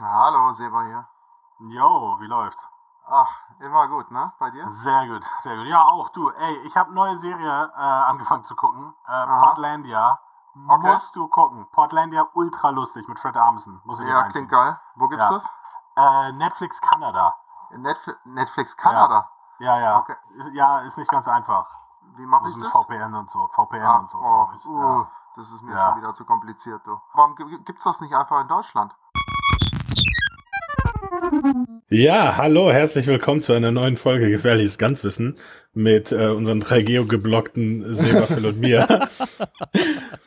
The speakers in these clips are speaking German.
Hallo, Seba hier. Jo, wie läuft? Ach, immer gut, ne? Bei dir? Sehr gut, sehr gut. Ja, auch du. Ey, ich habe neue Serie äh, angefangen zu gucken. Äh, Portlandia. Okay. Musst du gucken. Portlandia ultra lustig mit Fred Armisen. Muss ich Ja, klingt geil. Wo gibt's Ja. das? Äh, Netflix Kanada. Netflix, Netflix Kanada. Ja, ja. Okay. Ist, ja, ist nicht ganz einfach. Wie mache ich das? VPN und so. VPN Ah, und so. oh, ich. uh, Ja. das ist mir Ja. schon wieder zu kompliziert, du. Warum gi- gibt's das nicht einfach in Deutschland? Ja, hallo, herzlich willkommen zu einer neuen Folge Gefährliches Ganzwissen mit äh, unseren drei geogeblockten Seba, Phil und mir.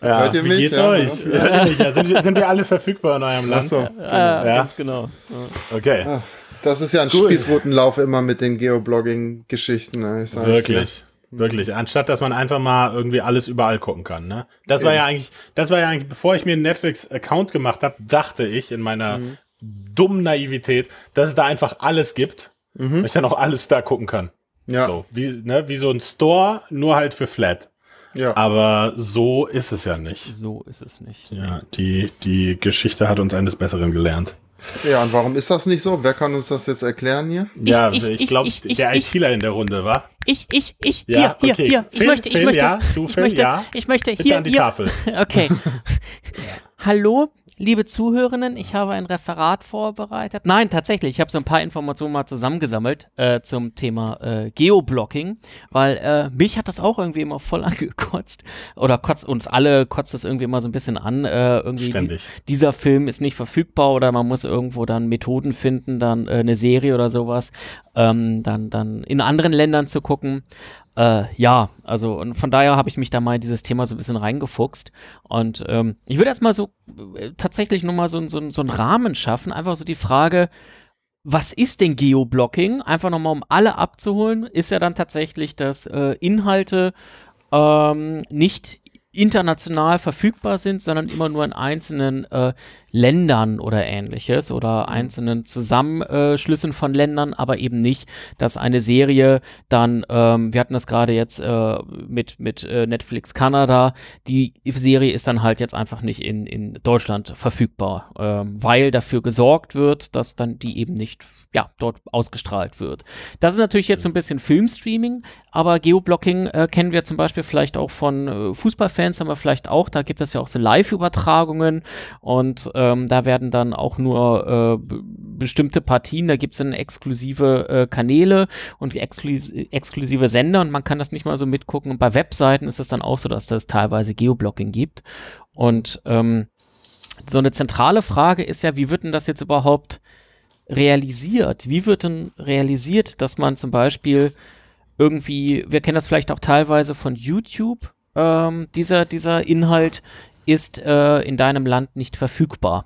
ja, Hört ihr wie mich? geht's Ja, euch? ja. Hört ihr mich? Ja, sind, wir- sind wir alle verfügbar in eurem Land? so. Ja, Ja. ganz genau. Ja. Okay, Das ist ja ein Cool. Spießrutenlauf immer mit den Geoblogging-Geschichten. Ne? Ich sag's wirklich. Wirklich. Anstatt dass man einfach mal irgendwie alles überall gucken kann. Ne? Das war Eben. ja eigentlich, das war ja eigentlich, bevor ich mir einen Netflix-Account gemacht habe, dachte ich in meiner Mhm. Dummen Naivität, dass es da einfach alles gibt. Mhm. Und ich dann auch alles da gucken kann. Ja, So, wie, ne, wie so ein Store, nur halt für Flat. ja. Aber so ist es ja nicht. So ist es nicht. Ja, die, die Geschichte hat uns eines Besseren gelernt. ja, und warum ist das nicht so? Wer kann uns das jetzt erklären hier? ja, ich- ich, ich- glaube, ich- ich- der ich- ITler in der Runde, war? Ich, ich, ich, Ja, hier, hier, okay. hier. Ich Phil, möchte, ich Phil, möchte, ja, du, ich Phil, möchte, ja. ich möchte Bitte hier, an die hier. Tafel. Okay. Hallo, liebe Zuhörerinnen, ich habe ein Referat vorbereitet. Nein, tatsächlich, ich habe so ein paar Informationen mal zusammengesammelt äh, zum Thema äh, Geoblocking, weil äh, mich hat das auch irgendwie immer voll angekotzt oder kotzt uns alle kotzt das irgendwie immer so ein bisschen an. Äh, irgendwie die, Ständig. dieser Film ist nicht verfügbar oder man muss irgendwo dann Methoden finden, dann äh, eine Serie oder sowas, ähm, dann, dann in anderen Ländern zu gucken. Äh, ja, also und von daher habe ich mich da mal dieses Thema so ein bisschen reingefuchst. Und ähm, ich würde erstmal so äh, tatsächlich nochmal so, so, so einen Rahmen schaffen. Einfach so die Frage, was ist denn Geoblocking? Einfach nochmal, um alle abzuholen, ist ja dann tatsächlich, dass äh, Inhalte ähm, nicht international verfügbar sind, sondern immer nur in einzelnen äh, Ländern oder ähnliches oder einzelnen Zusammenschlüssen von Ländern, aber eben nicht, dass eine Serie dann, ähm, wir hatten das gerade jetzt äh, mit, mit äh, Netflix Kanada, die Serie ist dann halt jetzt einfach nicht in, in Deutschland verfügbar, ähm, weil dafür gesorgt wird, dass dann die eben nicht ja, dort ausgestrahlt wird. Das ist natürlich jetzt so ein bisschen Filmstreaming, aber Geoblocking äh, kennen wir zum Beispiel vielleicht auch von äh, Fußballfans, haben wir vielleicht auch, da gibt es ja auch so Live-Übertragungen und ähm, da werden dann auch nur äh, bestimmte Partien, da gibt es dann exklusive äh, Kanäle und exklus exklusive Sender und man kann das nicht mal so mitgucken. Und bei Webseiten ist es dann auch so, dass das teilweise Geoblocking gibt. Und ähm, so eine zentrale Frage ist ja, wie wird denn das jetzt überhaupt realisiert? Wie wird denn realisiert, dass man zum Beispiel irgendwie, wir kennen das vielleicht auch teilweise von YouTube, ähm, dieser, dieser Inhalt ist äh, in deinem Land nicht verfügbar.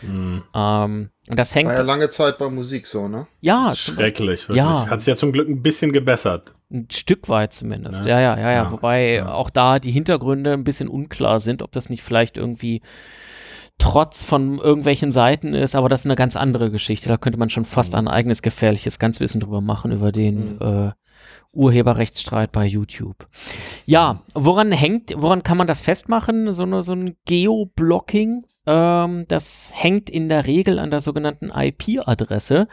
Hm, Ähm, und das hängt, War ja lange Zeit bei Musik so, ne? ja, schrecklich, wirklich. Ja. Hat sich ja zum Glück ein bisschen gebessert. Ein Stück weit zumindest. Ne? Ja, ja, ja, ja. Ja, Wobei ja. auch da die Hintergründe ein bisschen unklar sind, ob das nicht vielleicht irgendwie Trotz von irgendwelchen Seiten ist, aber das ist eine ganz andere Geschichte. Da könnte man schon fast Mhm. ein eigenes gefährliches Ganzwissen drüber machen, über den äh, Urheberrechtsstreit bei YouTube. Ja, woran hängt, woran kann man das festmachen? So, eine, so ein Geoblocking, ähm, das hängt in der Regel an der sogenannten IP-Adresse.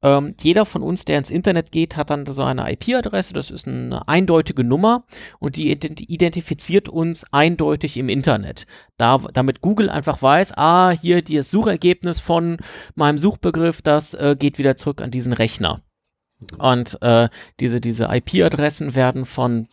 Ähm, jeder von uns, der ins Internet geht, hat dann so eine IP-Adresse. Das ist eine eindeutige Nummer und die ident identifiziert uns eindeutig im Internet. Da, damit Google einfach weiß, ah, hier das Suchergebnis von meinem Suchbegriff, das äh, geht wieder zurück an diesen Rechner. Und äh, diese, diese IP-Adressen werden von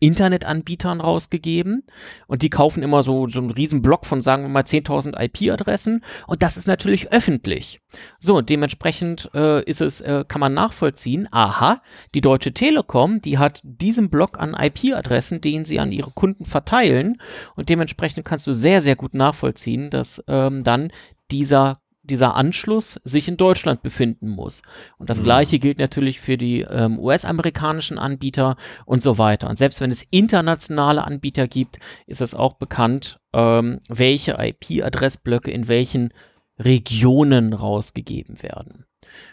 Internetanbietern rausgegeben. Und die kaufen immer so, so einen riesen Block von, sagen wir mal, 10.000 IP-Adressen und das ist natürlich öffentlich. So, dementsprechend äh, ist es, äh, kann man nachvollziehen, aha, die Deutsche Telekom, die hat diesen Block an IP-Adressen, den sie an ihre Kunden verteilen. Und dementsprechend kannst du sehr, sehr gut nachvollziehen, dass ähm, dann dieser dieser Anschluss sich in Deutschland befinden muss. Und das Mhm. gleiche gilt natürlich für die ähm, US-amerikanischen Anbieter und so weiter. Und selbst wenn es internationale Anbieter gibt, ist es auch bekannt, ähm, welche IP-Adressblöcke in welchen Regionen rausgegeben werden.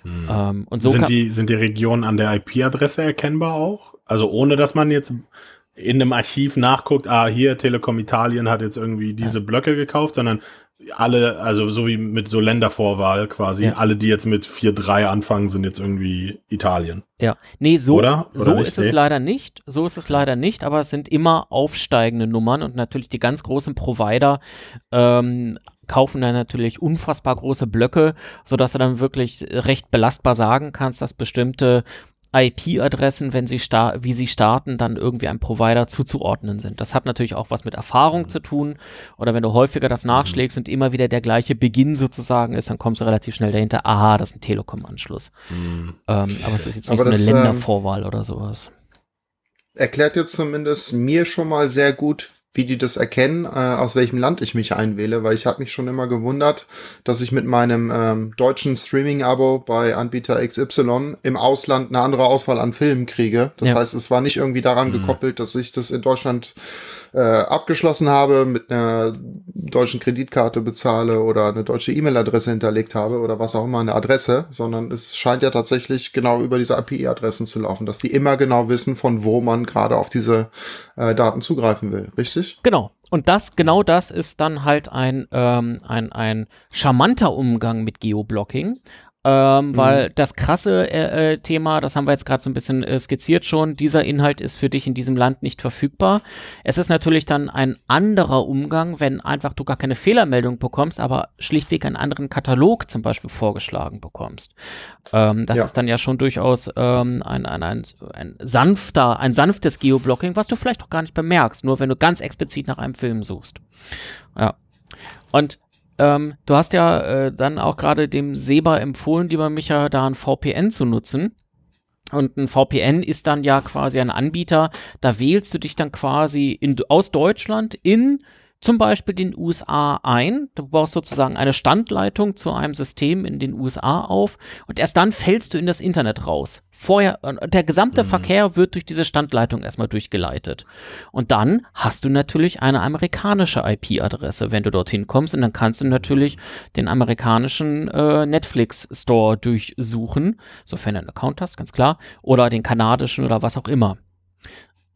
Hm. Ähm, und so sind, die, sind die Regionen an der IP-Adresse erkennbar auch? Also ohne, dass man jetzt in einem Archiv nachguckt, ah, hier Telekom Italien hat jetzt irgendwie diese Blöcke gekauft, sondern alle, also so wie mit so Ländervorwahl quasi, ja. alle, die jetzt mit 4-3 anfangen, sind jetzt irgendwie Italien. Ja, nee, so, Oder? Oder so nicht? ist es nee. leider nicht. So ist es leider nicht, aber es sind immer aufsteigende Nummern und natürlich die ganz großen Provider ähm, kaufen dann natürlich unfassbar große Blöcke, sodass du dann wirklich recht belastbar sagen kannst, dass bestimmte IP-Adressen, wenn sie wie sie starten, dann irgendwie einem Provider zuzuordnen sind. Das hat natürlich auch was mit Erfahrung mhm. zu tun. Oder wenn du häufiger das mhm. nachschlägst und immer wieder der gleiche Beginn sozusagen ist, dann kommst du relativ schnell dahinter, aha, das ist ein Telekom-Anschluss. Mhm. Ähm, aber es ist jetzt nicht aber so eine das, ähm, Ländervorwahl ähm, oder sowas. Erklärt jetzt zumindest mir schon mal sehr gut, wie die das erkennen, äh, aus welchem Land ich mich einwähle, weil ich habe mich schon immer gewundert, dass ich mit meinem ähm, deutschen Streaming-Abo bei Anbieter XY im Ausland eine andere Auswahl an Filmen kriege. Das ja. heißt, es war nicht irgendwie daran mhm. gekoppelt, dass ich das in Deutschland äh, abgeschlossen habe, mit einer deutschen Kreditkarte bezahle oder eine deutsche E-Mail-Adresse hinterlegt habe oder was auch immer, eine Adresse, sondern es scheint ja tatsächlich genau über diese API-Adressen zu laufen, dass die immer genau wissen, von wo man gerade auf diese äh, Daten zugreifen will, richtig? Genau. Und das, genau das ist dann halt ein, ähm, ein, ein charmanter Umgang mit Geoblocking. Ähm, mhm. Weil das krasse äh, äh, Thema, das haben wir jetzt gerade so ein bisschen äh, skizziert schon, dieser Inhalt ist für dich in diesem Land nicht verfügbar. Es ist natürlich dann ein anderer Umgang, wenn einfach du gar keine Fehlermeldung bekommst, aber schlichtweg einen anderen Katalog zum Beispiel vorgeschlagen bekommst. Ähm, das ja. ist dann ja schon durchaus ähm, ein, ein, ein, ein sanfter, ein sanftes Geoblocking, was du vielleicht auch gar nicht bemerkst, nur wenn du ganz explizit nach einem Film suchst. Ja. Und ähm, du hast ja äh, dann auch gerade dem Seba empfohlen, lieber Micha, da ein VPN zu nutzen. Und ein VPN ist dann ja quasi ein Anbieter, da wählst du dich dann quasi in, aus Deutschland in zum Beispiel den USA ein. Du baust sozusagen eine Standleitung zu einem System in den USA auf und erst dann fällst du in das Internet raus. Vorher, der gesamte mhm. Verkehr wird durch diese Standleitung erstmal durchgeleitet. Und dann hast du natürlich eine amerikanische IP-Adresse, wenn du dorthin kommst. Und dann kannst du natürlich den amerikanischen äh, Netflix-Store durchsuchen, sofern du einen Account hast, ganz klar, oder den kanadischen oder was auch immer.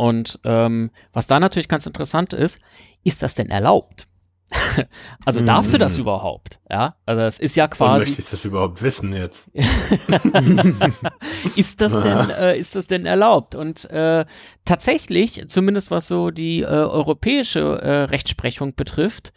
Und ähm, was da natürlich ganz interessant ist, ist das denn erlaubt? also darfst du das mhm. überhaupt? Ja, also es ist ja quasi. Möchte ich das überhaupt wissen jetzt? ist das denn, äh, ist das denn erlaubt? Und äh, tatsächlich, zumindest was so die äh, europäische äh, Rechtsprechung betrifft,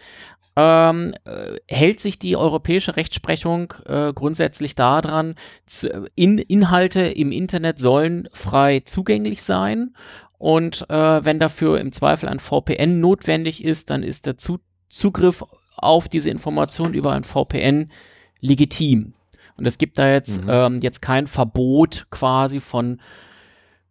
ähm, äh, hält sich die europäische Rechtsprechung äh, grundsätzlich daran, zu, in, Inhalte im Internet sollen frei zugänglich sein und äh, wenn dafür im Zweifel ein VPN notwendig ist, dann ist der Zu Zugriff auf diese Information über ein VPN legitim. Und es gibt da jetzt, mhm. ähm, jetzt kein Verbot quasi von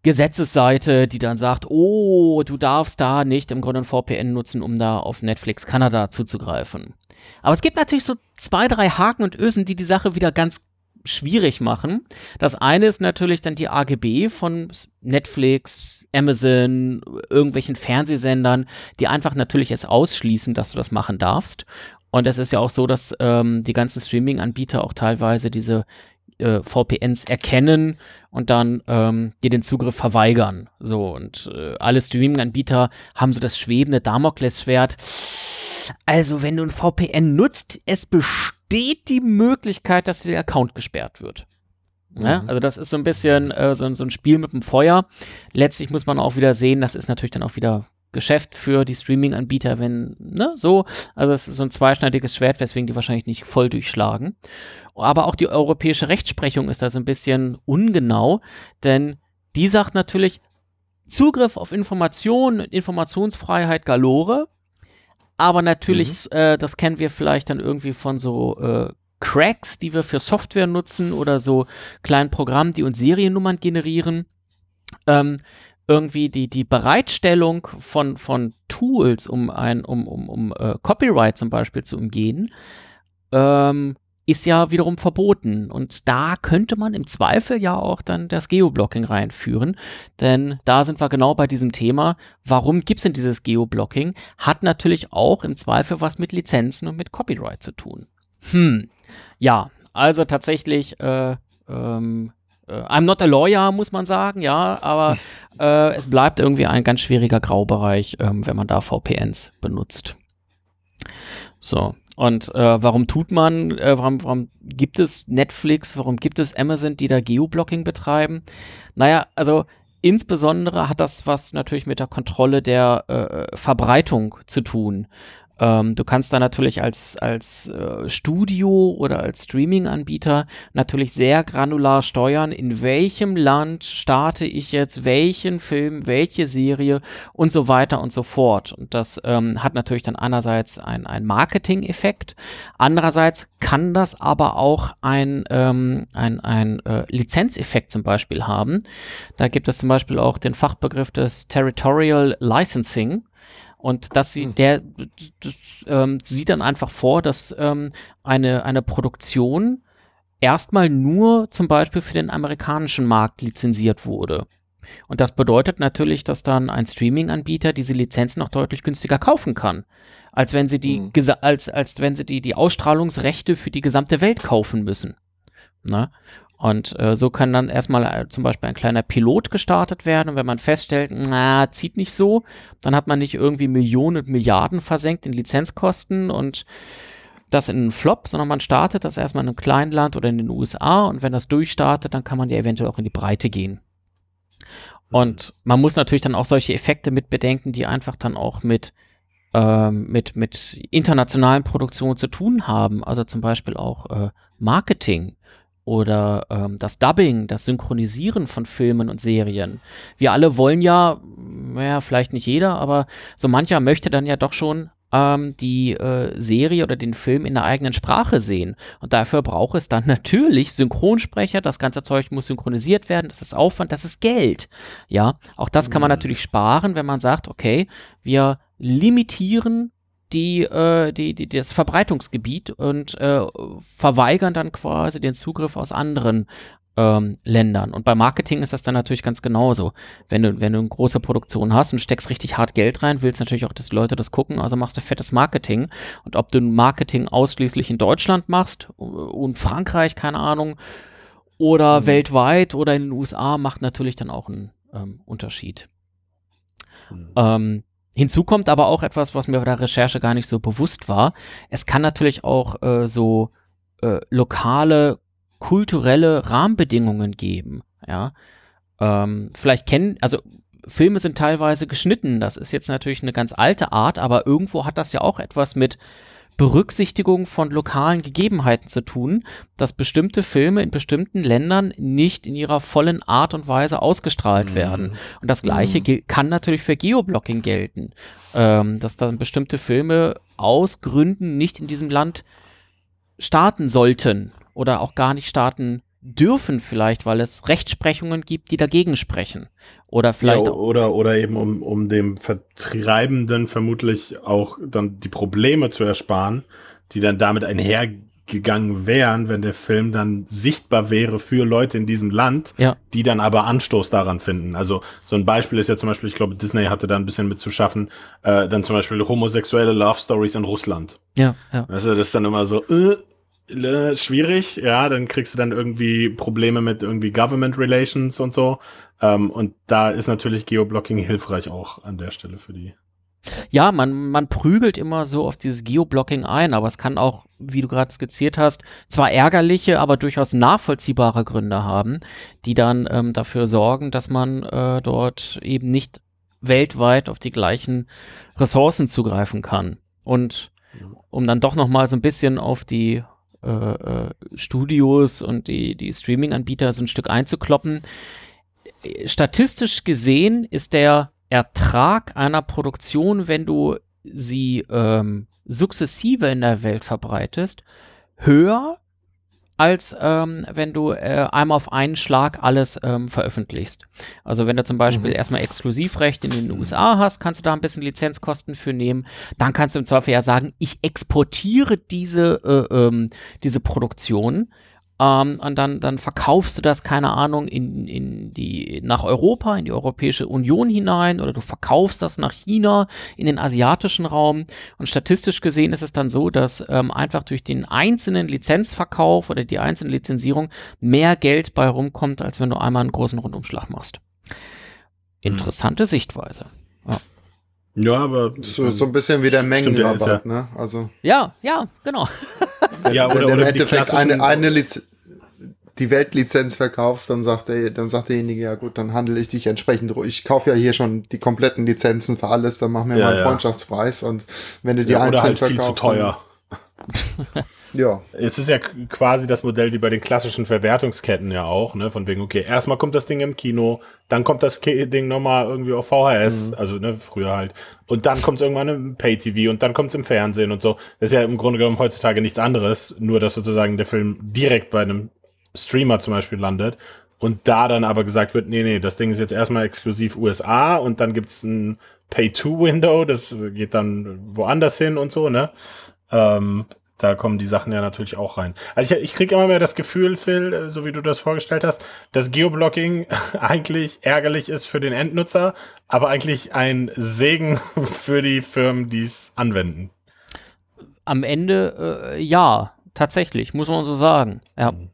Gesetzesseite, die dann sagt, oh, du darfst da nicht im Grunde ein VPN nutzen, um da auf Netflix Kanada zuzugreifen. Aber es gibt natürlich so zwei, drei Haken und Ösen, die die Sache wieder ganz schwierig machen. Das eine ist natürlich dann die AGB von Netflix, Amazon, irgendwelchen Fernsehsendern, die einfach natürlich es ausschließen, dass du das machen darfst. Und es ist ja auch so, dass ähm, die ganzen Streaming-Anbieter auch teilweise diese äh, VPNs erkennen und dann ähm, dir den Zugriff verweigern. So, und äh, alle Streaming-Anbieter haben so das schwebende Damoklesschwert. Also, wenn du ein VPN nutzt, es besteht die Möglichkeit, dass der Account gesperrt wird. Ja, mhm. also das ist so ein bisschen äh, so, so, ein Spiel mit dem Feuer. Letztlich muss man auch wieder sehen, das ist natürlich dann auch wieder Geschäft für die Streaming-Anbieter, wenn, ne, so. Also es ist so ein zweischneidiges Schwert, weswegen die wahrscheinlich nicht voll durchschlagen. Aber auch die europäische Rechtsprechung ist da so ein bisschen ungenau, denn die sagt natürlich, Zugriff auf Informationen, Informationsfreiheit galore, aber natürlich, mhm. äh, das kennen wir vielleicht dann irgendwie von so äh, Cracks, die wir für Software nutzen oder so kleinen Programmen, die uns Seriennummern generieren. Ähm, irgendwie die, die Bereitstellung von, von Tools, um ein, um, um, um uh, Copyright zum Beispiel zu umgehen, ähm, ist ja wiederum verboten. Und da könnte man im Zweifel ja auch dann das Geoblocking reinführen. Denn da sind wir genau bei diesem Thema. Warum gibt es denn dieses Geoblocking? Hat natürlich auch im Zweifel was mit Lizenzen und mit Copyright zu tun. Hm, ja, also tatsächlich, äh, ähm, äh, I'm not a lawyer, muss man sagen, ja, aber äh, es bleibt irgendwie ein ganz schwieriger Graubereich, ähm, wenn man da VPNs benutzt. So, Und äh, warum tut man, äh, warum, warum gibt es Netflix, warum gibt es Amazon, die da Geoblocking betreiben? Naja, also insbesondere hat das was natürlich mit der Kontrolle der äh, Verbreitung zu tun. Ähm, du kannst da natürlich als, als äh, Studio oder als Streaming-Anbieter natürlich sehr granular steuern, in welchem Land starte ich jetzt welchen Film, welche Serie und so weiter und so fort. Und das ähm, hat natürlich dann einerseits einen Marketing-Effekt, andererseits kann das aber auch ein, ähm, ein, ein äh, Lizenzeffekt zum Beispiel haben. Da gibt es zum Beispiel auch den Fachbegriff des Territorial Licensing. Und das sieht, hm. der das, ähm, sieht dann einfach vor, dass ähm, eine, eine Produktion erstmal nur zum Beispiel für den amerikanischen Markt lizenziert wurde. Und das bedeutet natürlich, dass dann ein Streaming-Anbieter diese Lizenzen noch deutlich günstiger kaufen kann, als wenn sie die, mhm. als, als wenn sie die, die Ausstrahlungsrechte für die gesamte Welt kaufen müssen. Ne? Und äh, so kann dann erstmal äh, zum Beispiel ein kleiner Pilot gestartet werden. Und wenn man feststellt, na, zieht nicht so, dann hat man nicht irgendwie Millionen und Milliarden versenkt in Lizenzkosten und das in einen Flop, sondern man startet das erstmal in einem kleinen Land oder in den USA und wenn das durchstartet, dann kann man ja eventuell auch in die Breite gehen. Und man muss natürlich dann auch solche Effekte mit bedenken, die einfach dann auch mit, ähm, mit, mit internationalen Produktionen zu tun haben. Also zum Beispiel auch äh, Marketing oder ähm, das Dubbing, das Synchronisieren von Filmen und Serien. Wir alle wollen ja, naja, vielleicht nicht jeder, aber so mancher möchte dann ja doch schon ähm, die äh, Serie oder den Film in der eigenen Sprache sehen. Und dafür braucht es dann natürlich Synchronsprecher. Das ganze Zeug muss synchronisiert werden. Das ist Aufwand, das ist Geld. Ja, auch das kann man mhm. natürlich sparen, wenn man sagt, okay, wir limitieren die, äh, die, die, das Verbreitungsgebiet und äh, verweigern dann quasi den Zugriff aus anderen ähm, Ländern. Und bei Marketing ist das dann natürlich ganz genauso. Wenn du, wenn du eine große Produktion hast und steckst richtig hart Geld rein, willst natürlich auch, dass die Leute das gucken, also machst du fettes Marketing. Und ob du Marketing ausschließlich in Deutschland machst und Frankreich, keine Ahnung, oder mhm. weltweit oder in den USA, macht natürlich dann auch einen ähm, Unterschied. Mhm. Ähm, Hinzu kommt aber auch etwas, was mir bei der Recherche gar nicht so bewusst war. Es kann natürlich auch äh, so äh, lokale, kulturelle Rahmenbedingungen geben. Ja, ähm, vielleicht kennen, also Filme sind teilweise geschnitten. Das ist jetzt natürlich eine ganz alte Art, aber irgendwo hat das ja auch etwas mit Berücksichtigung von lokalen Gegebenheiten zu tun, dass bestimmte Filme in bestimmten Ländern nicht in ihrer vollen Art und Weise ausgestrahlt mhm. werden. Und das Gleiche mhm. kann natürlich für Geoblocking gelten, ähm, dass dann bestimmte Filme aus Gründen nicht in diesem Land starten sollten oder auch gar nicht starten dürfen vielleicht, weil es Rechtsprechungen gibt, die dagegen sprechen. Oder vielleicht. Ja, oder, oder eben um, um dem Vertreibenden vermutlich auch dann die Probleme zu ersparen, die dann damit einhergegangen wären, wenn der Film dann sichtbar wäre für Leute in diesem Land, ja. die dann aber Anstoß daran finden. Also so ein Beispiel ist ja zum Beispiel, ich glaube, Disney hatte da ein bisschen mit zu schaffen, äh, dann zum Beispiel homosexuelle Love Stories in Russland. Ja, ja. Also das ist dann immer so, äh, äh, schwierig, ja, dann kriegst du dann irgendwie Probleme mit irgendwie Government Relations und so. Ähm, und da ist natürlich Geoblocking hilfreich auch an der Stelle für die. Ja, man, man prügelt immer so auf dieses Geoblocking ein, aber es kann auch, wie du gerade skizziert hast, zwar ärgerliche, aber durchaus nachvollziehbare Gründe haben, die dann ähm, dafür sorgen, dass man äh, dort eben nicht weltweit auf die gleichen Ressourcen zugreifen kann. Und um dann doch noch mal so ein bisschen auf die äh, äh, Studios und die, die Streaming-Anbieter so ein Stück einzukloppen. Statistisch gesehen ist der Ertrag einer Produktion, wenn du sie ähm, sukzessive in der Welt verbreitest, höher als ähm, wenn du äh, einmal auf einen Schlag alles ähm, veröffentlichst. Also wenn du zum Beispiel mhm. erstmal Exklusivrecht in den USA hast, kannst du da ein bisschen Lizenzkosten für nehmen. Dann kannst du im Zweifel ja sagen, ich exportiere diese, äh, ähm, diese Produktion ähm, und dann, dann verkaufst du das, keine Ahnung, in, in die, nach Europa, in die Europäische Union hinein oder du verkaufst das nach China, in den asiatischen Raum. Und statistisch gesehen ist es dann so, dass ähm, einfach durch den einzelnen Lizenzverkauf oder die einzelne Lizenzierung mehr Geld bei rumkommt, als wenn du einmal einen großen Rundumschlag machst. Interessante hm. Sichtweise. Ja. Ja, aber so, so ein bisschen wie der Mengenrabatt, ja. ne? Also ja, ja, genau. ja, oder, oder im Endeffekt eine, eine Lizenz die Weltlizenz verkaufst, dann sagt der, dann sagt derjenige, ja gut, dann handle ich dich entsprechend. Ich kaufe ja hier schon die kompletten Lizenzen für alles, dann mach mir ja, mal einen ja. Freundschaftspreis und wenn du die ja, einzeln halt verkaufst. Viel zu teuer. ja. Es ist ja quasi das Modell wie bei den klassischen Verwertungsketten ja auch, ne? Von wegen, okay, erstmal kommt das Ding im Kino, dann kommt das Ding nochmal irgendwie auf VHS, mhm. also ne, früher halt. Und dann kommt es irgendwann im Pay-TV und dann kommt es im Fernsehen und so. Das ist ja im Grunde genommen heutzutage nichts anderes, nur dass sozusagen der Film direkt bei einem Streamer zum Beispiel landet und da dann aber gesagt wird, nee, nee, das Ding ist jetzt erstmal exklusiv USA und dann gibt's ein Pay-to-Window, das geht dann woanders hin und so, ne? Ähm, da kommen die Sachen ja natürlich auch rein. Also ich, ich kriege immer mehr das Gefühl, Phil, äh, so wie du das vorgestellt hast, dass Geoblocking eigentlich ärgerlich ist für den Endnutzer, aber eigentlich ein Segen für die Firmen, die es anwenden. Am Ende äh, ja, tatsächlich, muss man so sagen. Ja. Mhm.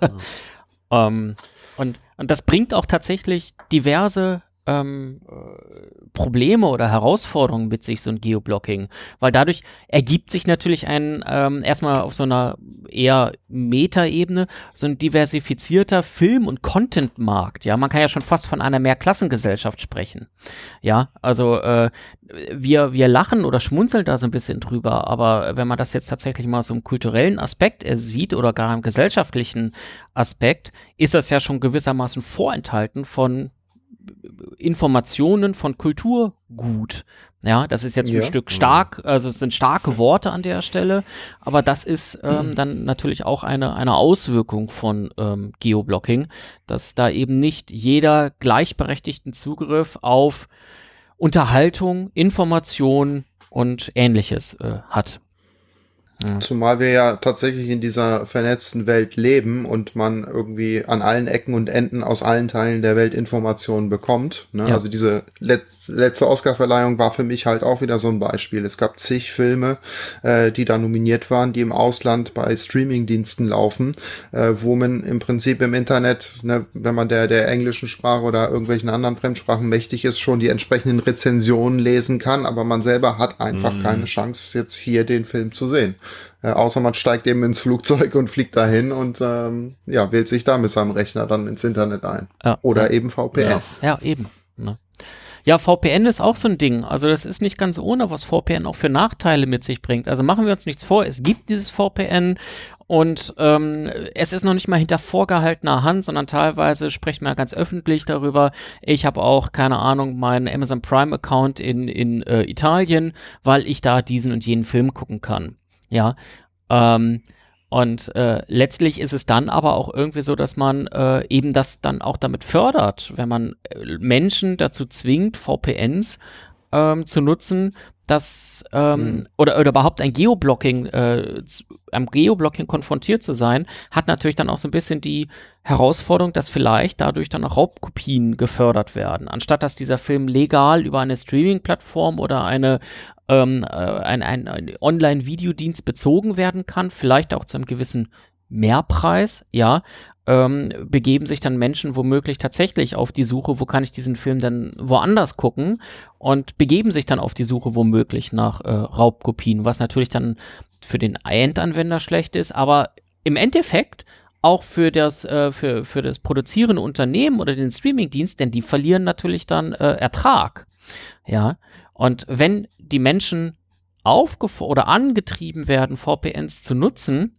ähm, und, und das bringt auch tatsächlich diverse ähm, äh, Probleme oder Herausforderungen mit sich, so ein Geoblocking. Weil dadurch ergibt sich natürlich ein, ähm, erstmal auf so einer eher Metaebene, so ein diversifizierter Film- und Content-Markt. Ja, man kann ja schon fast von einer Mehrklassengesellschaft sprechen. Ja, also äh, wir, wir lachen oder schmunzeln da so ein bisschen drüber, aber wenn man das jetzt tatsächlich mal so im kulturellen Aspekt sieht oder gar im gesellschaftlichen Aspekt, ist das ja schon gewissermaßen vorenthalten von Informationen von Kulturgut. Ja, das ist jetzt ja. ein Stück stark, also es sind starke Worte an der Stelle, aber das ist ähm, dann natürlich auch eine, eine Auswirkung von ähm, Geoblocking, dass da eben nicht jeder gleichberechtigten Zugriff auf Unterhaltung, Information und ähnliches äh, hat. Ja. Zumal wir ja tatsächlich in dieser vernetzten Welt leben und man irgendwie an allen Ecken und Enden aus allen Teilen der Welt Informationen bekommt. Ne? Ja. Also diese Let letzte Oscarverleihung war für mich halt auch wieder so ein Beispiel. Es gab zig Filme, äh, die da nominiert waren, die im Ausland bei Streamingdiensten laufen, äh, wo man im Prinzip im Internet, ne, wenn man der, der englischen Sprache oder irgendwelchen anderen Fremdsprachen mächtig ist, schon die entsprechenden Rezensionen lesen kann, aber man selber hat einfach mhm. keine Chance, jetzt hier den Film zu sehen. Äh, außer man steigt eben ins Flugzeug und fliegt dahin und ähm, ja, wählt sich da mit seinem Rechner dann ins Internet ein. Ja, Oder eben VPN. Ja, ja eben. Ne? Ja, VPN ist auch so ein Ding. Also das ist nicht ganz ohne, was VPN auch für Nachteile mit sich bringt. Also machen wir uns nichts vor, es gibt dieses VPN und ähm, es ist noch nicht mal hinter vorgehaltener Hand, sondern teilweise sprechen wir ganz öffentlich darüber. Ich habe auch, keine Ahnung, meinen Amazon Prime-Account in, in äh, Italien, weil ich da diesen und jenen Film gucken kann. Ja. Ähm, und äh, letztlich ist es dann aber auch irgendwie so, dass man äh, eben das dann auch damit fördert, wenn man äh, Menschen dazu zwingt, VPNs ähm, zu nutzen, dass ähm, mhm. oder, oder überhaupt ein Geoblocking, äh, am Geoblocking konfrontiert zu sein, hat natürlich dann auch so ein bisschen die Herausforderung, dass vielleicht dadurch dann auch Raubkopien gefördert werden. Anstatt dass dieser Film legal über eine Streaming-Plattform oder eine ähm, äh, ein, ein, ein Online-Videodienst bezogen werden kann, vielleicht auch zu einem gewissen Mehrpreis, ja, ähm, begeben sich dann Menschen womöglich tatsächlich auf die Suche, wo kann ich diesen Film dann woanders gucken und begeben sich dann auf die Suche womöglich nach äh, Raubkopien, was natürlich dann für den Endanwender schlecht ist, aber im Endeffekt auch für das, äh, für, für das produzierende Unternehmen oder den Streamingdienst, denn die verlieren natürlich dann äh, Ertrag. Ja, und wenn die Menschen aufgefordert oder angetrieben werden, VPNs zu nutzen,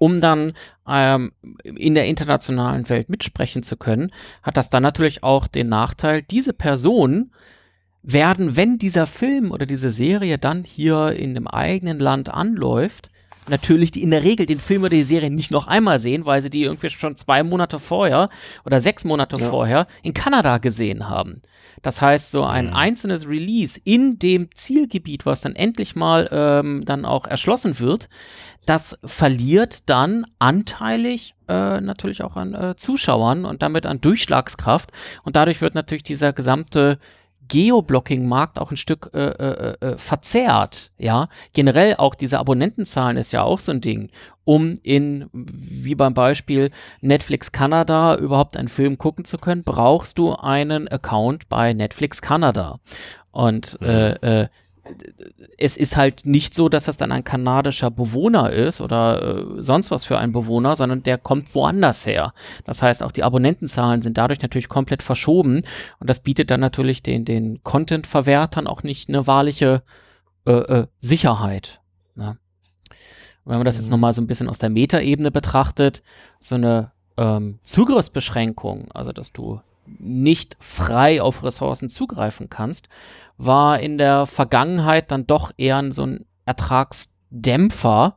um dann ähm, in der internationalen Welt mitsprechen zu können, hat das dann natürlich auch den Nachteil, diese Personen werden, wenn dieser Film oder diese Serie dann hier in dem eigenen Land anläuft, natürlich die in der Regel den Film oder die Serie nicht noch einmal sehen, weil sie die irgendwie schon zwei Monate vorher oder sechs Monate ja. vorher in Kanada gesehen haben. Das heißt, so ein mhm. einzelnes Release in dem Zielgebiet, was dann endlich mal ähm, dann auch erschlossen wird, das verliert dann anteilig äh, natürlich auch an äh, Zuschauern und damit an Durchschlagskraft. Und dadurch wird natürlich dieser gesamte Geoblocking-Markt auch ein Stück äh, äh, äh, verzerrt. Ja, generell auch diese Abonnentenzahlen ist ja auch so ein Ding. Um in, wie beim Beispiel Netflix Kanada überhaupt einen Film gucken zu können, brauchst du einen Account bei Netflix Kanada. Und äh, mhm. äh, es ist halt nicht so, dass das dann ein kanadischer Bewohner ist oder äh, sonst was für ein Bewohner, sondern der kommt woanders her. Das heißt, auch die Abonnentenzahlen sind dadurch natürlich komplett verschoben und das bietet dann natürlich den, den Content-Verwertern auch nicht eine wahrliche äh, äh, Sicherheit. Ne? Wenn man das jetzt mhm. nochmal so ein bisschen aus der Metaebene betrachtet, so eine ähm, Zugriffsbeschränkung, also dass du nicht frei auf Ressourcen zugreifen kannst, war in der Vergangenheit dann doch eher so ein Ertragsdämpfer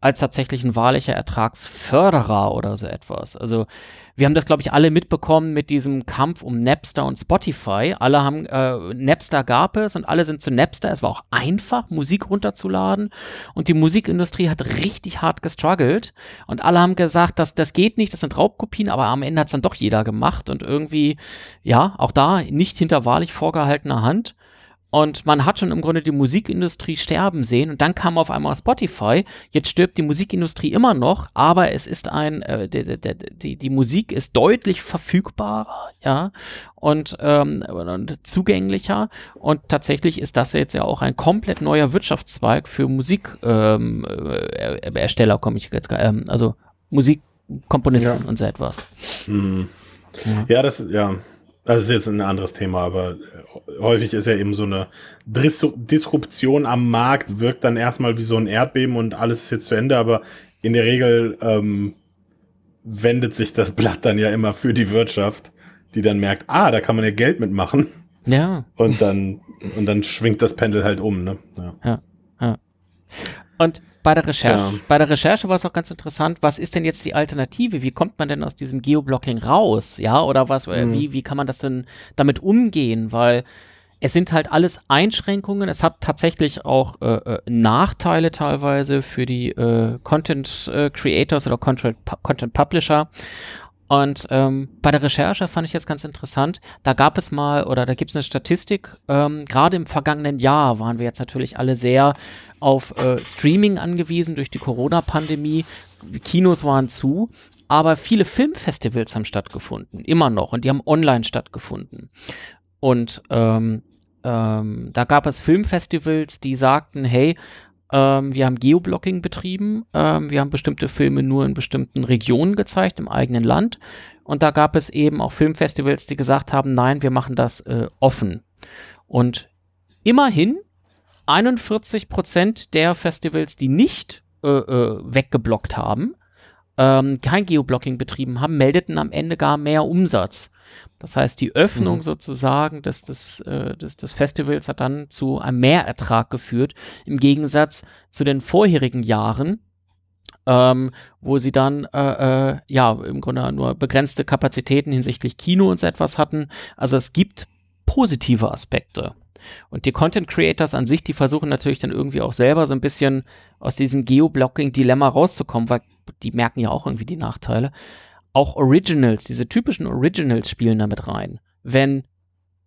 als tatsächlich ein wahrlicher Ertragsförderer oder so etwas. Also wir haben das, glaube ich, alle mitbekommen mit diesem Kampf um Napster und Spotify. Alle haben, äh, Napster gab es und alle sind zu Napster. Es war auch einfach, Musik runterzuladen. Und die Musikindustrie hat richtig hart gestruggelt. Und alle haben gesagt, dass das geht nicht, das sind Raubkopien, aber am Ende hat es dann doch jeder gemacht. Und irgendwie, ja, auch da nicht hinter wahrlich vorgehaltener Hand. Und man hat schon im Grunde die Musikindustrie sterben sehen und dann kam auf einmal Spotify. Jetzt stirbt die Musikindustrie immer noch, aber es ist ein, äh, die, die, die, Musik ist deutlich verfügbarer, ja, und, ähm, und zugänglicher. Und tatsächlich ist das jetzt ja auch ein komplett neuer Wirtschaftszweig für Musikhersteller, ähm, komme ich jetzt, ähm, also Musikkomponisten ja. und so etwas. Mhm. Ja. ja, das, ja. Das ist jetzt ein anderes Thema, aber häufig ist ja eben so eine Dis Disruption am Markt, wirkt dann erstmal wie so ein Erdbeben und alles ist jetzt zu Ende, aber in der Regel ähm, wendet sich das Blatt dann ja immer für die Wirtschaft, die dann merkt, ah, da kann man ja Geld mitmachen. Ja. Und dann, und dann schwingt das Pendel halt um, ne? Ja. ja, ja. Und bei der Recherche. Ja. Bei der Recherche war es auch ganz interessant, was ist denn jetzt die Alternative? Wie kommt man denn aus diesem Geoblocking raus? Ja, oder was, mhm. wie, wie kann man das denn damit umgehen? Weil es sind halt alles Einschränkungen. Es hat tatsächlich auch äh, äh Nachteile teilweise für die äh, Content äh, Creators oder Content, Content Publisher. Und ähm, bei der Recherche fand ich jetzt ganz interessant, da gab es mal oder da gibt es eine Statistik, ähm, gerade im vergangenen Jahr waren wir jetzt natürlich alle sehr auf äh, Streaming angewiesen durch die Corona-Pandemie. Kinos waren zu, aber viele Filmfestivals haben stattgefunden, immer noch, und die haben online stattgefunden. Und ähm, ähm, da gab es Filmfestivals, die sagten, hey, ähm, wir haben Geoblocking betrieben. Ähm, wir haben bestimmte Filme nur in bestimmten Regionen gezeigt, im eigenen Land. Und da gab es eben auch Filmfestivals, die gesagt haben, nein, wir machen das äh, offen. Und immerhin 41 Prozent der Festivals, die nicht äh, äh, weggeblockt haben, ähm, kein Geoblocking betrieben haben, meldeten am Ende gar mehr Umsatz. Das heißt, die Öffnung mhm. sozusagen des, des, äh, des, des Festivals hat dann zu einem Mehrertrag geführt, im Gegensatz zu den vorherigen Jahren, ähm, wo sie dann äh, äh, ja im Grunde nur begrenzte Kapazitäten hinsichtlich Kino und so etwas hatten. Also es gibt positive Aspekte. Und die Content Creators an sich, die versuchen natürlich dann irgendwie auch selber so ein bisschen aus diesem Geoblocking-Dilemma rauszukommen, weil die merken ja auch irgendwie die Nachteile. Auch Originals, diese typischen Originals spielen damit rein. Wenn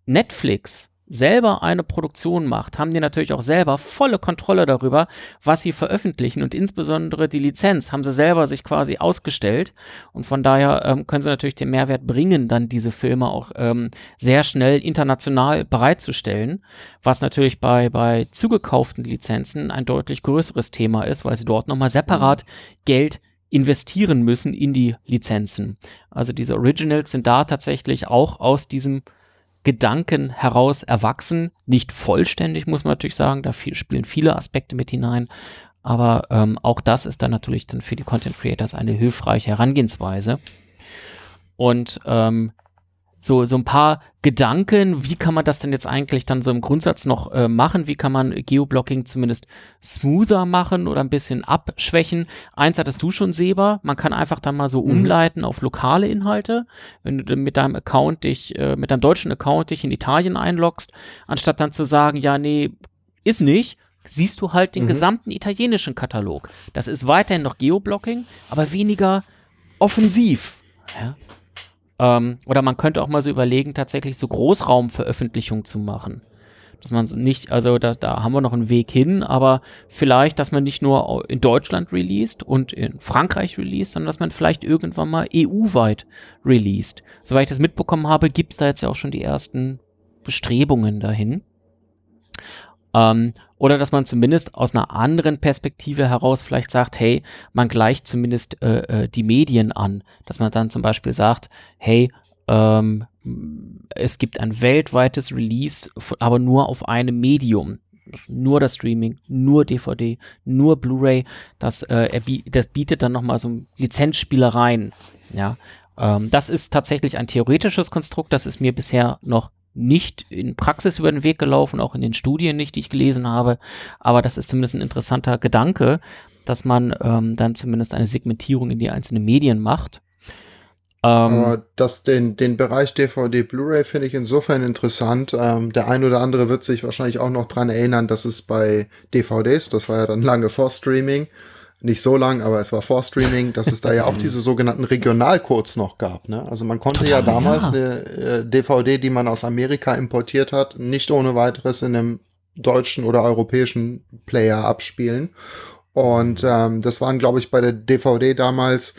Netflix selber eine Produktion macht, haben die natürlich auch selber volle Kontrolle darüber, was sie veröffentlichen und insbesondere die Lizenz haben sie selber sich quasi ausgestellt und von daher ähm, können sie natürlich den Mehrwert bringen, dann diese Filme auch ähm, sehr schnell international bereitzustellen, was natürlich bei, bei zugekauften Lizenzen ein deutlich größeres Thema ist, weil sie dort nochmal separat. Geld investieren müssen in die Lizenzen. Also diese Originals sind da tatsächlich auch aus diesem Gedanken heraus erwachsen. Nicht vollständig, muss man natürlich sagen. Da viel, spielen viele Aspekte mit hinein. Aber ähm, auch das ist dann natürlich dann für die Content Creators eine hilfreiche Herangehensweise. Und ähm, so, so ein paar Gedanken, wie kann man das denn jetzt eigentlich dann so im Grundsatz noch äh, machen? Wie kann man Geoblocking zumindest smoother machen oder ein bisschen abschwächen? Eins hattest du schon, Seba, man kann einfach dann mal so mhm. umleiten auf lokale Inhalte. Wenn du mit deinem Account dich, äh, mit deinem deutschen Account dich in Italien einloggst, anstatt dann zu sagen, ja, nee, ist nicht, siehst du halt den mhm. gesamten italienischen Katalog. Das ist weiterhin noch Geoblocking, aber weniger offensiv. Ja? Ähm, oder man könnte auch mal so überlegen, tatsächlich so Großraumveröffentlichungen zu machen. Dass man nicht, also da, da haben wir noch einen Weg hin, aber vielleicht, dass man nicht nur in Deutschland released und in Frankreich released, sondern dass man vielleicht irgendwann mal EU-weit released. Soweit ich das mitbekommen habe, gibt es da jetzt ja auch schon die ersten Bestrebungen dahin. Ähm, oder dass man zumindest aus einer anderen Perspektive heraus vielleicht sagt, hey, man gleicht zumindest äh, äh, die Medien an. Dass man dann zum Beispiel sagt, hey, ähm, es gibt ein weltweites Release, aber nur auf einem Medium. Nur das Streaming, nur DVD, nur Blu-ray. Das, äh, das bietet dann nochmal so Lizenzspielereien. Ja, ähm, das ist tatsächlich ein theoretisches Konstrukt. Das ist mir bisher noch nicht in Praxis über den Weg gelaufen, auch in den Studien nicht, die ich gelesen habe. Aber das ist zumindest ein interessanter Gedanke, dass man ähm, dann zumindest eine Segmentierung in die einzelnen Medien macht. Ähm, Aber das, den, den Bereich DVD Blu-ray finde ich insofern interessant. Ähm, der ein oder andere wird sich wahrscheinlich auch noch dran erinnern, dass es bei DVDs, das war ja dann lange vor Streaming, nicht so lang, aber es war vor Streaming, dass es da ja auch diese sogenannten Regionalcodes noch gab. Ne? Also man konnte Total, ja damals ja. eine äh, DVD, die man aus Amerika importiert hat, nicht ohne weiteres in einem deutschen oder europäischen Player abspielen. Und ähm, das waren, glaube ich, bei der DVD damals,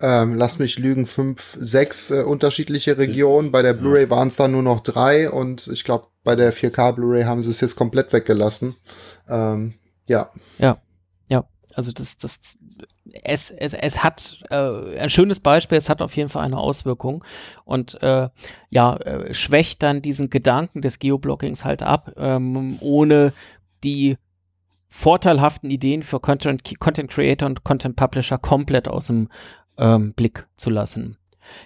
ähm, lass mich lügen, fünf, sechs äh, unterschiedliche Regionen. Bei der Blu-ray waren es dann nur noch drei und ich glaube, bei der 4K Blu-ray haben sie es jetzt komplett weggelassen. Ähm, ja. Ja. Also das, das, es, es, es hat äh, ein schönes Beispiel, es hat auf jeden Fall eine Auswirkung und äh, ja, äh, schwächt dann diesen Gedanken des Geoblockings halt ab, ähm, ohne die vorteilhaften Ideen für Content, Content Creator und Content Publisher komplett aus dem ähm, Blick zu lassen.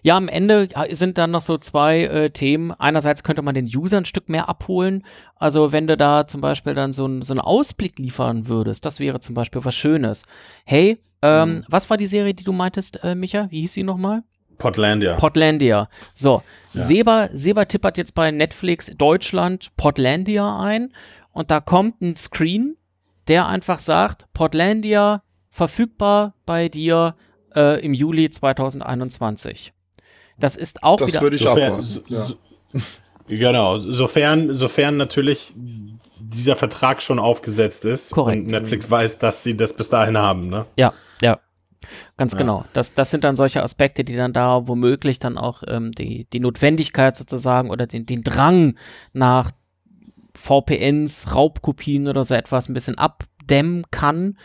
Ja, am Ende sind dann noch so zwei äh, Themen. Einerseits könnte man den User ein Stück mehr abholen. Also wenn du da zum Beispiel dann so, ein, so einen Ausblick liefern würdest, das wäre zum Beispiel was Schönes. Hey, ähm, mhm. was war die Serie, die du meintest, äh, Micha? Wie hieß sie nochmal? Portlandia. Portlandia. So, ja. Seba, Seba tippert jetzt bei Netflix Deutschland Portlandia ein und da kommt ein Screen, der einfach sagt, Portlandia verfügbar bei dir äh, im Juli 2021. Das ist auch das wieder. Würde ich sofern, so, ja. so, genau, sofern, sofern natürlich dieser Vertrag schon aufgesetzt ist Korrekt. und Netflix weiß, dass sie das bis dahin haben, ne? Ja, ja. Ganz ja. genau. Das, das sind dann solche Aspekte, die dann da womöglich dann auch ähm, die, die Notwendigkeit sozusagen oder den, den Drang nach VPNs, Raubkopien oder so etwas ein bisschen abdämmen kann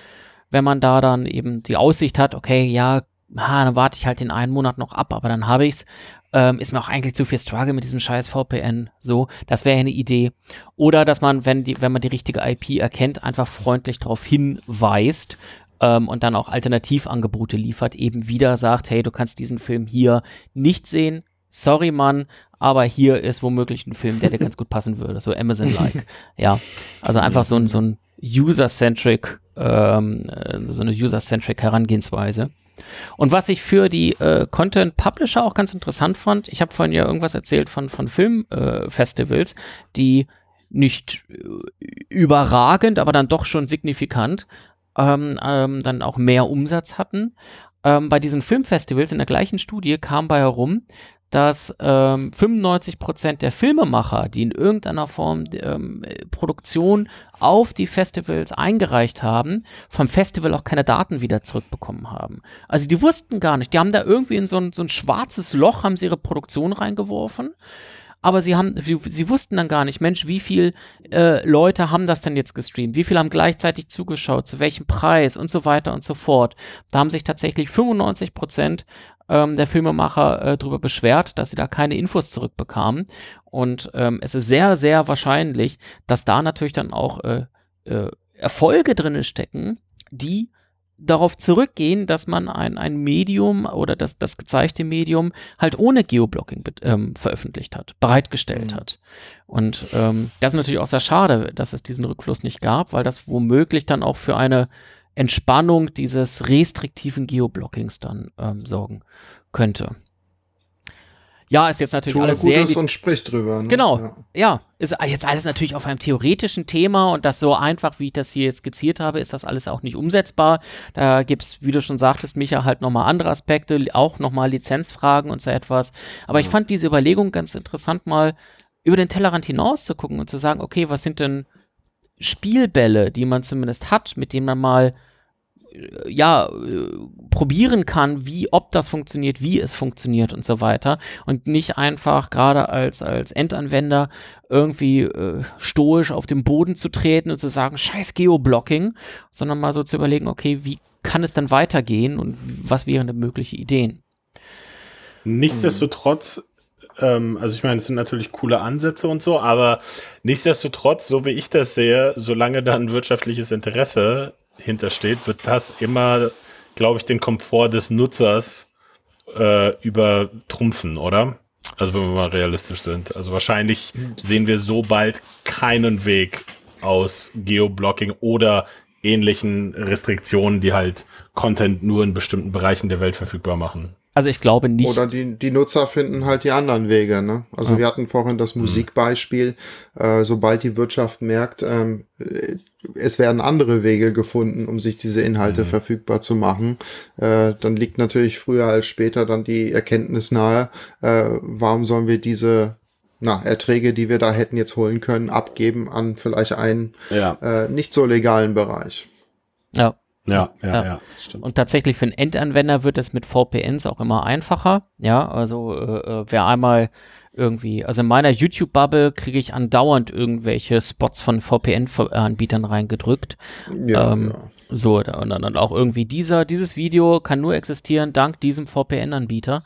wenn man da dann eben die Aussicht hat, okay, ja, ha, dann warte ich halt den einen Monat noch ab, aber dann habe ich's. Ähm, ist mir auch eigentlich zu viel Struggle mit diesem scheiß VPN. So, das wäre eine Idee. Oder dass man, wenn, die, wenn man die richtige IP erkennt, einfach freundlich darauf hinweist, ähm, und dann auch Alternativangebote liefert, eben wieder sagt, hey, du kannst diesen Film hier nicht sehen. Sorry, Mann, aber hier ist womöglich ein Film, der dir ganz gut passen würde, so Amazon-like. ja, also einfach so ein, so ein User-centric, ähm, äh, so eine User-centric Herangehensweise. Und was ich für die äh, Content Publisher auch ganz interessant fand, ich habe vorhin ja irgendwas erzählt von, von Filmfestivals, äh, die nicht äh, überragend, aber dann doch schon signifikant ähm, ähm, dann auch mehr Umsatz hatten. Ähm, bei diesen Filmfestivals in der gleichen Studie kam bei herum, dass ähm, 95 Prozent der Filmemacher, die in irgendeiner Form ähm, Produktion auf die Festivals eingereicht haben, vom Festival auch keine Daten wieder zurückbekommen haben. Also die wussten gar nicht, die haben da irgendwie in so ein, so ein schwarzes Loch, haben sie ihre Produktion reingeworfen aber sie haben, sie, sie, wussten dann gar nicht, Mensch, wie viele äh, Leute haben das denn jetzt gestreamt? Wie viele haben gleichzeitig zugeschaut? Zu welchem Preis? Und so weiter und so fort. Da haben sich tatsächlich 95 Prozent ähm, der Filmemacher äh, darüber beschwert, dass sie da keine Infos zurückbekamen. Und ähm, es ist sehr, sehr wahrscheinlich, dass da natürlich dann auch äh, äh, Erfolge drin stecken, die darauf zurückgehen, dass man ein, ein Medium oder das, das gezeigte Medium halt ohne Geoblocking ähm, veröffentlicht hat, bereitgestellt mhm. hat. Und ähm, das ist natürlich auch sehr schade, dass es diesen Rückfluss nicht gab, weil das womöglich dann auch für eine Entspannung dieses restriktiven Geoblockings dann ähm, sorgen könnte. ja, ist jetzt natürlich Tue alles sehr. Gutes und spricht drüber. Ne? Genau, Ja. ja. ist jetzt alles natürlich auf einem theoretischen Thema und das so einfach, wie ich das hier jetzt skizziert habe, ist das alles auch nicht umsetzbar. Da gibt es, wie du schon sagtest, Micha, halt nochmal andere Aspekte, auch nochmal Lizenzfragen und so etwas. Aber ich fand diese Überlegung ganz interessant, mal über den Tellerrand hinaus zu gucken und zu sagen, okay, was sind denn Spielbälle, die man zumindest hat, mit denen man mal äh, ja, äh, probieren kann, wie, ob das funktioniert, wie es funktioniert und so weiter. Und nicht einfach gerade als, als Endanwender irgendwie äh, stoisch auf den Boden zu treten und zu sagen, scheiß Geoblocking, sondern mal so zu überlegen, okay, wie kann es dann weitergehen und was wären denn mögliche Ideen? Nichtsdestotrotz, ähm, also ich meine, es sind natürlich coole Ansätze und so, aber nichtsdestotrotz, so wie ich das sehe, solange da ein wirtschaftliches Interesse hintersteht, wird das immer, glaube ich, den Komfort des Nutzers äh, übertrumpfen, oder? Also wenn wir mal realistisch sind. Also wahrscheinlich sehen wir so bald keinen Weg aus Geoblocking oder ähnlichen Restriktionen, die halt Content nur in bestimmten Bereichen der Welt verfügbar machen. Also ich glaube nicht. Oder die, die Nutzer finden halt die anderen Wege. Ne? Also Ja. wir hatten vorhin das Musikbeispiel. Äh, sobald die Wirtschaft merkt, ähm, äh, es werden andere Wege gefunden, um sich diese Inhalte verfügbar zu machen, äh, dann liegt natürlich früher als später dann die Erkenntnis nahe, äh, warum sollen wir diese na, Erträge, die wir da hätten jetzt holen können, abgeben an vielleicht einen Ja, äh, nicht so legalen Bereich. ja. Ja, ja, Ja. ja, stimmt. Und tatsächlich für einen Endanwender wird es mit VPNs auch immer einfacher. Ja, also äh, äh, wer einmal irgendwie, also in meiner YouTube-Bubble kriege ich andauernd irgendwelche Spots von VPN-Anbietern reingedrückt. Ja, Ähm, ja. So, und dann auch irgendwie dieser, dieses Video kann nur existieren dank diesem VPN-Anbieter.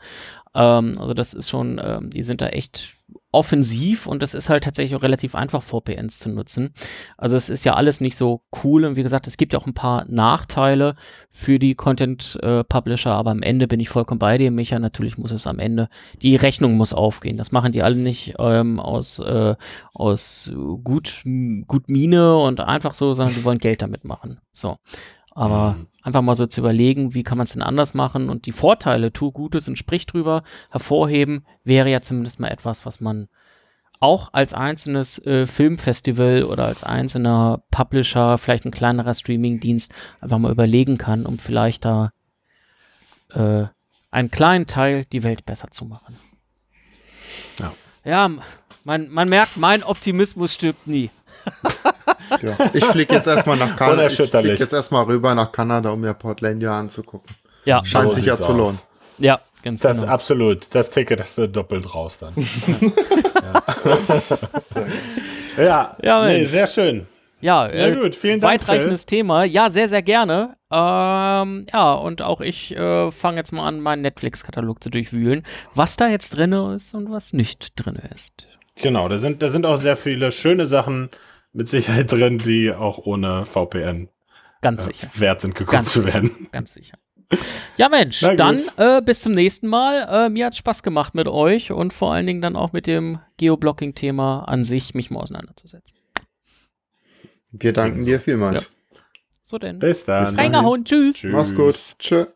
Ähm, also das ist schon, ähm, die sind da echt offensiv und es ist halt tatsächlich auch relativ einfach, VPNs zu nutzen. Also es ist ja alles nicht so cool und wie gesagt, es gibt ja auch ein paar Nachteile für die Content-Publisher, aber am Ende bin ich vollkommen bei dir, Micha. Natürlich muss es am Ende, die Rechnung muss aufgehen. Das machen die alle nicht ähm, aus, äh, aus gut, gut Mine und einfach so, sondern die wollen Geld damit machen. So. Aber Mhm. einfach mal so zu überlegen, wie kann man es denn anders machen und die Vorteile, tu Gutes und sprich drüber, hervorheben, wäre ja zumindest mal etwas, was man auch als einzelnes äh, Filmfestival oder als einzelner Publisher, vielleicht ein kleinerer Streamingdienst, einfach mal überlegen kann, um vielleicht da äh, einen kleinen Teil die Welt besser zu machen. Ja. Ja, man, man merkt, mein Optimismus stirbt nie. Ja. Ich fliege jetzt erstmal nach Kanada. Ich fliege jetzt erstmal rüber nach Kanada, um mir Portlandia anzugucken. Ja, Scheint So sich ja zu aus. lohnen. ja, ganz Das genau. absolut. Das Ticket hast du doppelt raus dann. Sehr gut. ja, Ja, nee, sehr schön. Ja, Ja, äh, gut, vielen Dank. weitreichendes Thema. Ja, sehr, sehr gerne. Ähm, ja, und auch ich äh, fange jetzt mal an, meinen Netflix-Katalog zu durchwühlen, was da jetzt drin ist und was nicht drin ist. Phil. Genau, da sind, da sind auch sehr viele schöne Sachen mit Sicherheit drin, die auch ohne VPN Ganz äh, sicher. wert sind, geguckt Ganz zu werden. Ganz sicher. Ja, Mensch, dann äh, bis zum nächsten Mal. Äh, mir hat Spaß gemacht mit euch und vor allen Dingen dann auch mit dem Geoblocking-Thema an sich, mich mal auseinanderzusetzen. Wir danken dir vielmals. So denn. Bis dann. Bis tschüss. Tschüss. Mach's gut. Tschö.